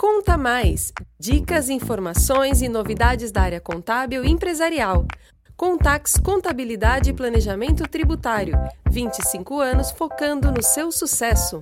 Conta Mais! Dicas, informações e novidades da área contábil e empresarial. Contax Contabilidade e Planejamento Tributário. 25 anos focando no seu sucesso.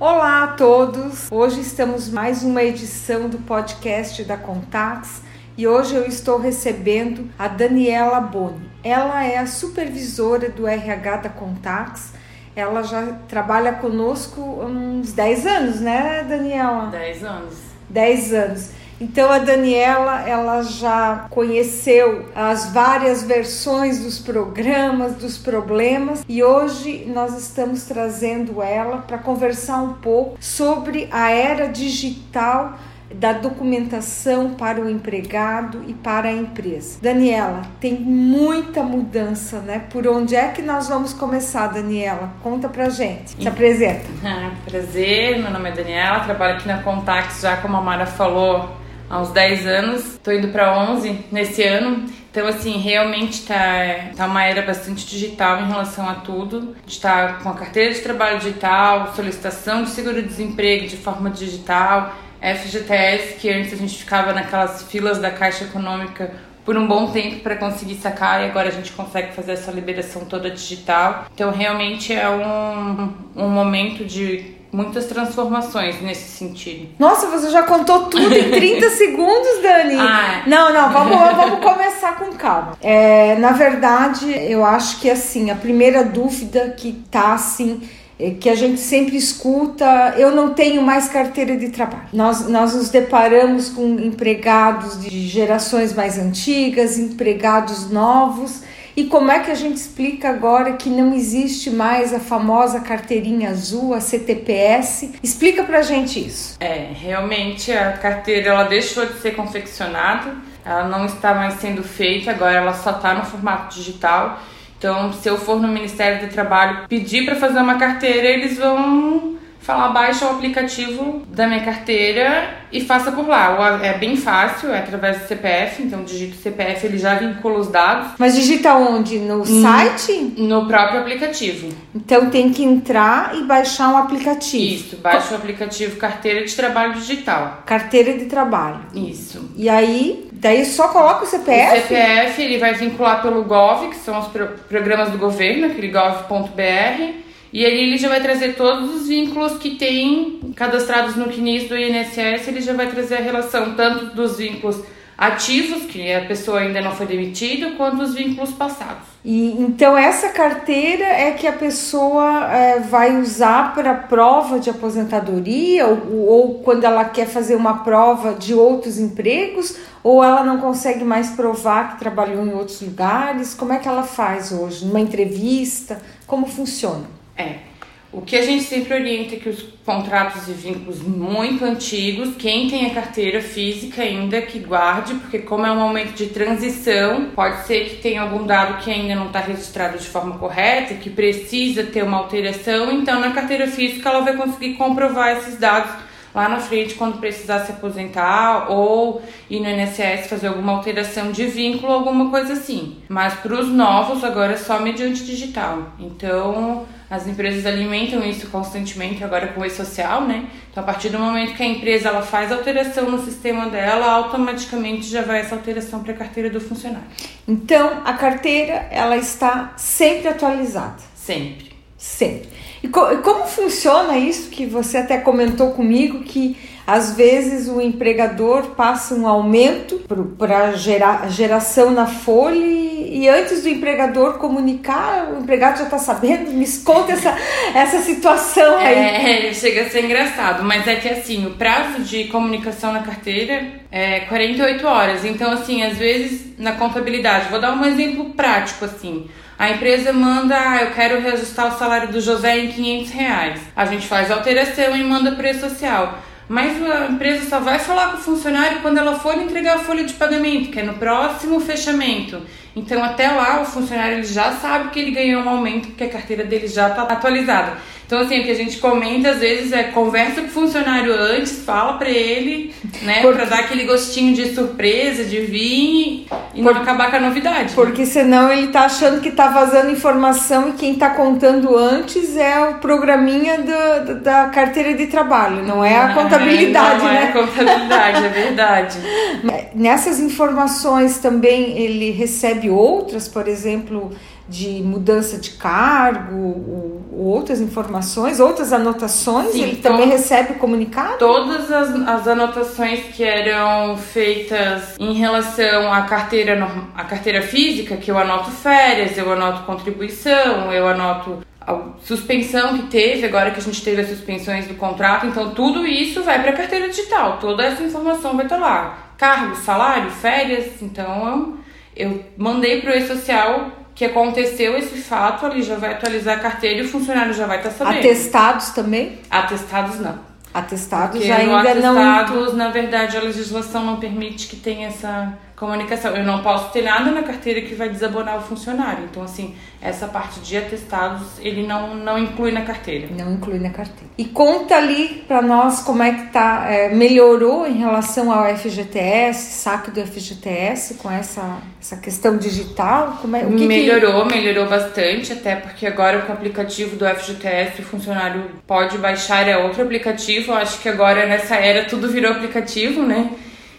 Olá a todos! Hoje estamos mais uma edição do podcast da Contax e hoje eu estou recebendo a Daniela Boni. Ela é a supervisora do RH da Contax ela já trabalha conosco há uns 10 anos, né, Daniela? 10 anos. 10 anos. Então a Daniela, ela já conheceu as várias versões dos programas, dos problemas e hoje nós estamos trazendo ela para conversar um pouco sobre a era digital da documentação para o empregado e para a empresa. Daniela, tem muita mudança, né? Por onde é que nós vamos começar, Daniela? Conta pra gente. Se apresenta. Ah, prazer, meu nome é Daniela, trabalho aqui na Contax já como a Mara falou há uns 10 anos. Tô indo para 11 nesse ano. Então, assim, realmente tá, tá uma era bastante digital em relação a tudo. A gente tá com a carteira de trabalho digital, solicitação de seguro-desemprego de forma digital, FGTS, que antes a gente ficava naquelas filas da Caixa Econômica por um bom tempo para conseguir sacar e agora a gente consegue fazer essa liberação toda digital. Então realmente é um, um momento de muitas transformações nesse sentido. Nossa, você já contou tudo em 30 segundos, Dani. Ah. Não, não, vamos, vamos começar com calma. É, na verdade, eu acho que assim, a primeira dúvida que tá assim é, que a gente sempre escuta, eu não tenho mais carteira de trabalho. Nós, nós nos deparamos com empregados de gerações mais antigas, empregados novos, e como é que a gente explica agora que não existe mais a famosa carteirinha azul, a CTPS? Explica pra gente isso. É, realmente a carteira ela deixou de ser confeccionada, ela não está mais sendo feita, agora ela só está no formato digital então, se eu for no Ministério do Trabalho pedir para fazer uma carteira, eles vão falar baixa o aplicativo da minha carteira e faça por lá. É bem fácil, é através do CPF, então digita o CPF, ele já vincula os dados. Mas digita onde? No site? No próprio aplicativo. Então tem que entrar e baixar um aplicativo. Isso, baixa o aplicativo Carteira de Trabalho Digital. Carteira de Trabalho. Isso. E aí, daí só coloca o CPF? O CPF ele vai vincular pelo Gov, que são os programas do governo, aquele gov.br e aí ele já vai trazer todos os vínculos que tem cadastrados no CNIS do INSS, ele já vai trazer a relação tanto dos vínculos ativos, que a pessoa ainda não foi demitida, quanto os vínculos passados. E então essa carteira é que a pessoa é, vai usar para prova de aposentadoria ou, ou quando ela quer fazer uma prova de outros empregos ou ela não consegue mais provar que trabalhou em outros lugares? Como é que ela faz hoje? Numa entrevista? Como funciona? É. O que a gente sempre orienta é que os contratos e vínculos muito antigos, quem tem a carteira física ainda que guarde, porque como é um momento de transição, pode ser que tenha algum dado que ainda não está registrado de forma correta, que precisa ter uma alteração, então na carteira física ela vai conseguir comprovar esses dados lá na frente quando precisar se aposentar ou ir no INSS fazer alguma alteração de vínculo, alguma coisa assim. Mas para os novos agora é só mediante digital. Então as empresas alimentam isso constantemente agora com o e-social, né? Então, a partir do momento que a empresa ela faz alteração no sistema dela, automaticamente já vai essa alteração para a carteira do funcionário. Então, a carteira ela está sempre atualizada. Sempre. Sempre. E, co e como funciona isso que você até comentou comigo que às vezes o empregador passa um aumento para gerar geração na folha e, e, antes do empregador comunicar, o empregado já está sabendo. Me conta essa, essa situação aí. É, chega a ser engraçado, mas é que assim, o prazo de comunicação na carteira é 48 horas. Então, assim, às vezes na contabilidade, vou dar um exemplo prático assim. A empresa manda, ah, eu quero reajustar o salário do José em 500 reais. A gente faz a alteração e manda para social. Mas a empresa só vai falar com o funcionário quando ela for entregar a folha de pagamento, que é no próximo fechamento. Então, até lá, o funcionário ele já sabe que ele ganhou um aumento, porque a carteira dele já está atualizada. Então, assim, o que a gente comenta às vezes é conversa com o funcionário antes, fala para ele, né, porque... para dar aquele gostinho de surpresa, de vir e não acabar com a novidade. Né? Porque né? senão ele tá achando que tá vazando informação e quem tá contando antes é o programinha do, da carteira de trabalho, não é a contabilidade, não né? Não é a contabilidade, é verdade. Nessas informações também ele recebe outras, por exemplo, de mudança de cargo, ou, outras informações, outras anotações, Sim, ele também recebe o comunicado? Todas as, as anotações que eram feitas em relação à carteira, à carteira física, que eu anoto férias, eu anoto contribuição, eu anoto a suspensão que teve, agora que a gente teve as suspensões do contrato, então tudo isso vai para a carteira digital, toda essa informação vai estar lá. Cargo, salário, férias, então eu mandei para o e-social que aconteceu esse fato, ali já vai atualizar a carteira e o funcionário já vai estar tá sabendo. Atestados também? Atestados não. Atestados Porque ainda atestados, não. Atestados, na verdade, a legislação não permite que tenha essa comunicação. Eu não posso ter nada na carteira que vai desabonar o funcionário. Então, assim, essa parte de atestados ele não, não inclui na carteira. Não inclui na carteira. E conta ali para nós como é que tá, é, melhorou em relação ao FGTS, saque do FGTS com essa, essa questão digital? Como é, o que melhorou, que... melhorou bastante, até porque agora com o aplicativo do FGTS o funcionário pode baixar é outro aplicativo. Eu acho que agora nessa era tudo virou aplicativo, né?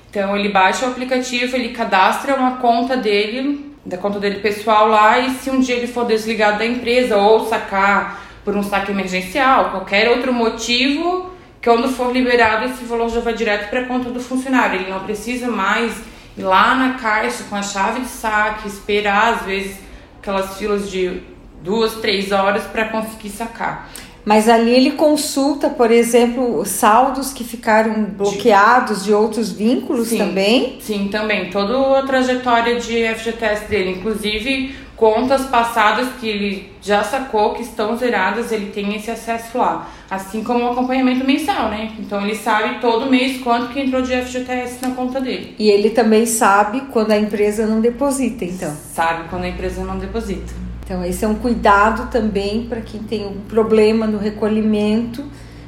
Então ele baixa o aplicativo, ele cadastra uma conta dele, da conta dele pessoal lá, e se um dia ele for desligado da empresa ou sacar por um saque emergencial, qualquer outro motivo, quando for liberado esse valor já vai direto para a conta do funcionário. Ele não precisa mais ir lá na caixa com a chave de saque, esperar às vezes aquelas filas de duas, três horas para conseguir sacar. Mas ali ele consulta, por exemplo, saldos que ficaram bloqueados de outros vínculos sim, também? Sim, também. Toda a trajetória de FGTS dele, inclusive contas passadas que ele já sacou que estão zeradas, ele tem esse acesso lá. Assim como o acompanhamento mensal, né? Então ele sabe todo mês quanto que entrou de FGTS na conta dele. E ele também sabe quando a empresa não deposita, então. Sabe quando a empresa não deposita. Então, esse é um cuidado também para quem tem um problema no recolhimento,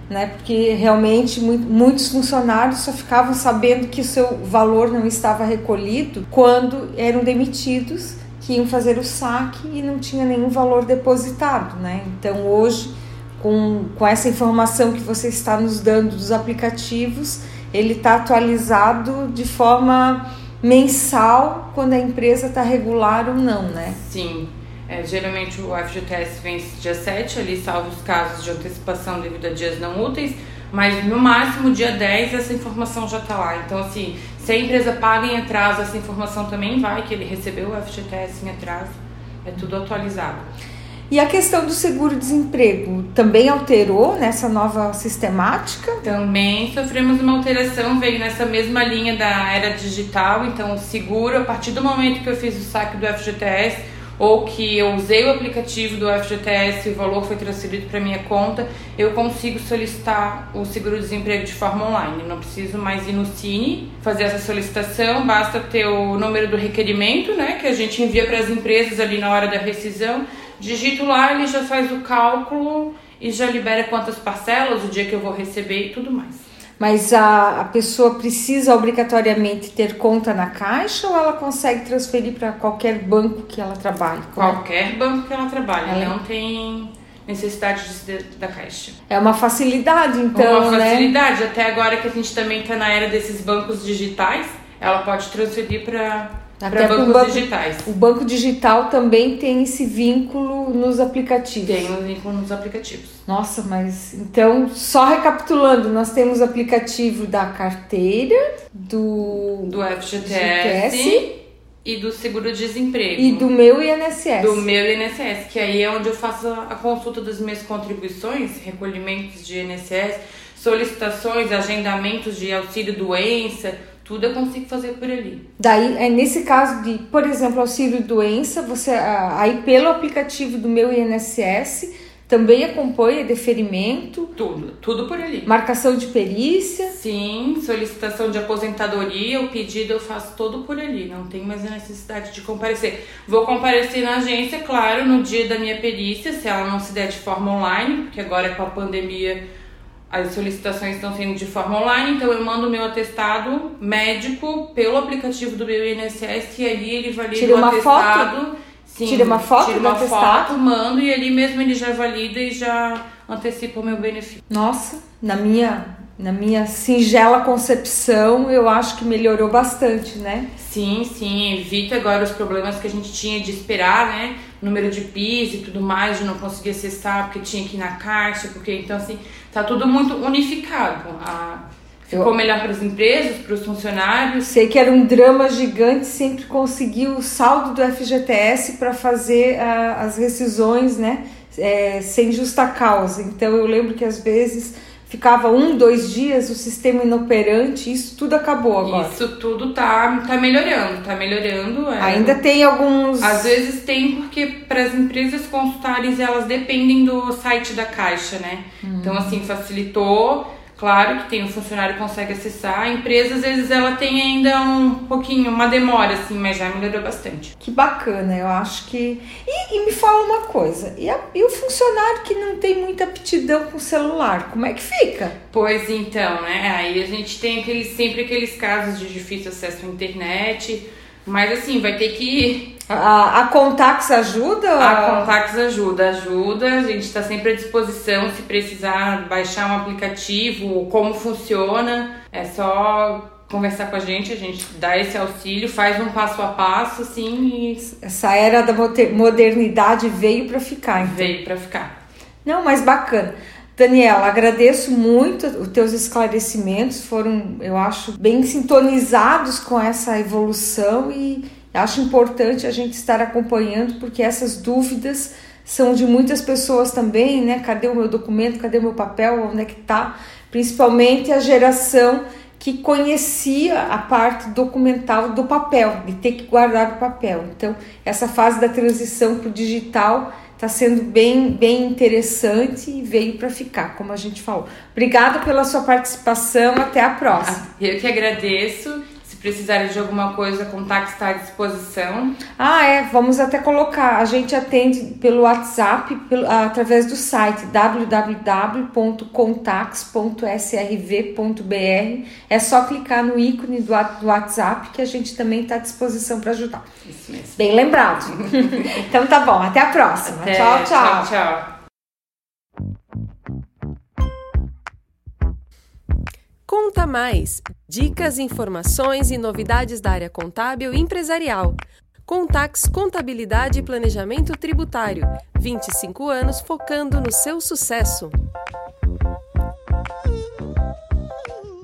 né? Porque realmente muitos funcionários só ficavam sabendo que o seu valor não estava recolhido quando eram demitidos, que iam fazer o saque e não tinha nenhum valor depositado, né? Então, hoje, com, com essa informação que você está nos dando dos aplicativos, ele está atualizado de forma mensal quando a empresa está regular ou não, né? Sim. É, geralmente o FGTS vence dia 7, ali salvo os casos de antecipação devido a dias não úteis, mas no máximo dia 10 essa informação já está lá. Então, assim, se a empresa paga em atraso, essa informação também vai, que ele recebeu o FGTS em atraso, é tudo atualizado. E a questão do seguro-desemprego também alterou nessa nova sistemática? Também sofremos uma alteração, veio nessa mesma linha da era digital. Então, o seguro, a partir do momento que eu fiz o saque do FGTS, ou que eu usei o aplicativo do FGTS e o valor foi transferido para minha conta, eu consigo solicitar o seguro-desemprego de forma online. Não preciso mais ir no Cine fazer essa solicitação, basta ter o número do requerimento, né, que a gente envia para as empresas ali na hora da rescisão. Digito lá, ele já faz o cálculo e já libera quantas parcelas, o dia que eu vou receber e tudo mais. Mas a, a pessoa precisa obrigatoriamente ter conta na caixa ou ela consegue transferir para qualquer banco que ela trabalhe? É? Qualquer banco que ela trabalhe, ela não tem necessidade de, da caixa. É uma facilidade, então, Uma né? facilidade, né? até agora que a gente também está na era desses bancos digitais, ela pode transferir para para bancos banco, digitais. O banco digital também tem esse vínculo nos aplicativos. Tem um vínculo nos aplicativos. Nossa, mas então, só recapitulando, nós temos o aplicativo da carteira, do, do FGTS, FGTS e do seguro-desemprego. E do meu INSS. Do meu INSS, que aí é onde eu faço a consulta das minhas contribuições, recolhimentos de INSS, solicitações, agendamentos de auxílio doença tudo eu consigo fazer por ali. Daí, é nesse caso de, por exemplo, auxílio doença, você aí pelo aplicativo do meu INSS também acompanha deferimento? Tudo, tudo por ali. Marcação de perícia? Sim, solicitação de aposentadoria, o pedido eu faço todo por ali, não tem mais a necessidade de comparecer. Vou comparecer na agência, claro, no dia da minha perícia, se ela não se der de forma online, porque agora com a pandemia as solicitações estão sendo de forma online, então eu mando meu atestado médico pelo aplicativo do meu INSS e ali ele valida Tira o uma atestado. foto? Sim, Tira uma foto tira do uma atestado? foto, mando e ali mesmo ele já valida e já antecipa o meu benefício. Nossa, na minha, na minha singela concepção, eu acho que melhorou bastante, né? Sim, sim, evita agora os problemas que a gente tinha de esperar, né? Número de PIS e tudo mais, de não conseguir acessar porque tinha que ir na caixa, porque então assim, tá tudo muito unificado. A, ficou melhor para as empresas, para os funcionários. Sei que era um drama gigante sempre conseguir o saldo do FGTS para fazer ah, as rescisões, né? é, sem justa causa. Então eu lembro que às vezes ficava um, dois dias o sistema inoperante, isso tudo acabou agora. Isso tudo tá, tá melhorando, tá melhorando. é. Ainda tem alguns. Às vezes tem porque para as empresas consultares elas dependem do site da Caixa, né? Então assim facilitou. Claro que tem o funcionário que consegue acessar. A empresa às vezes ela tem ainda um pouquinho uma demora assim, mas já melhorou bastante. Que bacana, eu acho que. E, e me fala uma coisa: e, a- e o funcionário que não tem muita aptidão com o celular, como é que fica? Pois então, né? Aí a gente tem aqueles, sempre aqueles casos de difícil acesso à internet, mas assim, vai ter que A, a Contax ajuda? A Contax ajuda, ajuda. A gente está sempre à disposição se precisar baixar um aplicativo, como funciona. É só conversar com a gente, a gente dá esse auxílio, faz um passo a passo, assim, e Essa era da moder- modernidade veio para ficar. Então. veio para ficar. Não, mas bacana. Daniela, agradeço muito os teus esclarecimentos, foram, eu acho, bem sintonizados com essa evolução e acho importante a gente estar acompanhando, porque essas dúvidas são de muitas pessoas também, né? Cadê o meu documento? Cadê o meu papel? Onde é que tá? Principalmente a geração que conhecia a parte documental do papel, de ter que guardar o papel. Então, essa fase da transição para o digital está sendo bem, bem interessante e veio para ficar, como a gente falou. Obrigada pela sua participação, até a próxima. Eu que agradeço. Se precisarem de alguma coisa, o contato está à disposição. Ah, é, vamos até colocar. A gente atende pelo WhatsApp, pelo, através do site www.contax.srv.br. É só clicar no ícone do, do WhatsApp que a gente também está à disposição para ajudar. Isso mesmo. Bem lembrado. então tá bom, até a próxima. Até, tchau, tchau. tchau, tchau. Conta Mais! Dicas, informações e novidades da área contábil e empresarial. Contax Contabilidade e Planejamento Tributário. 25 anos focando no seu sucesso.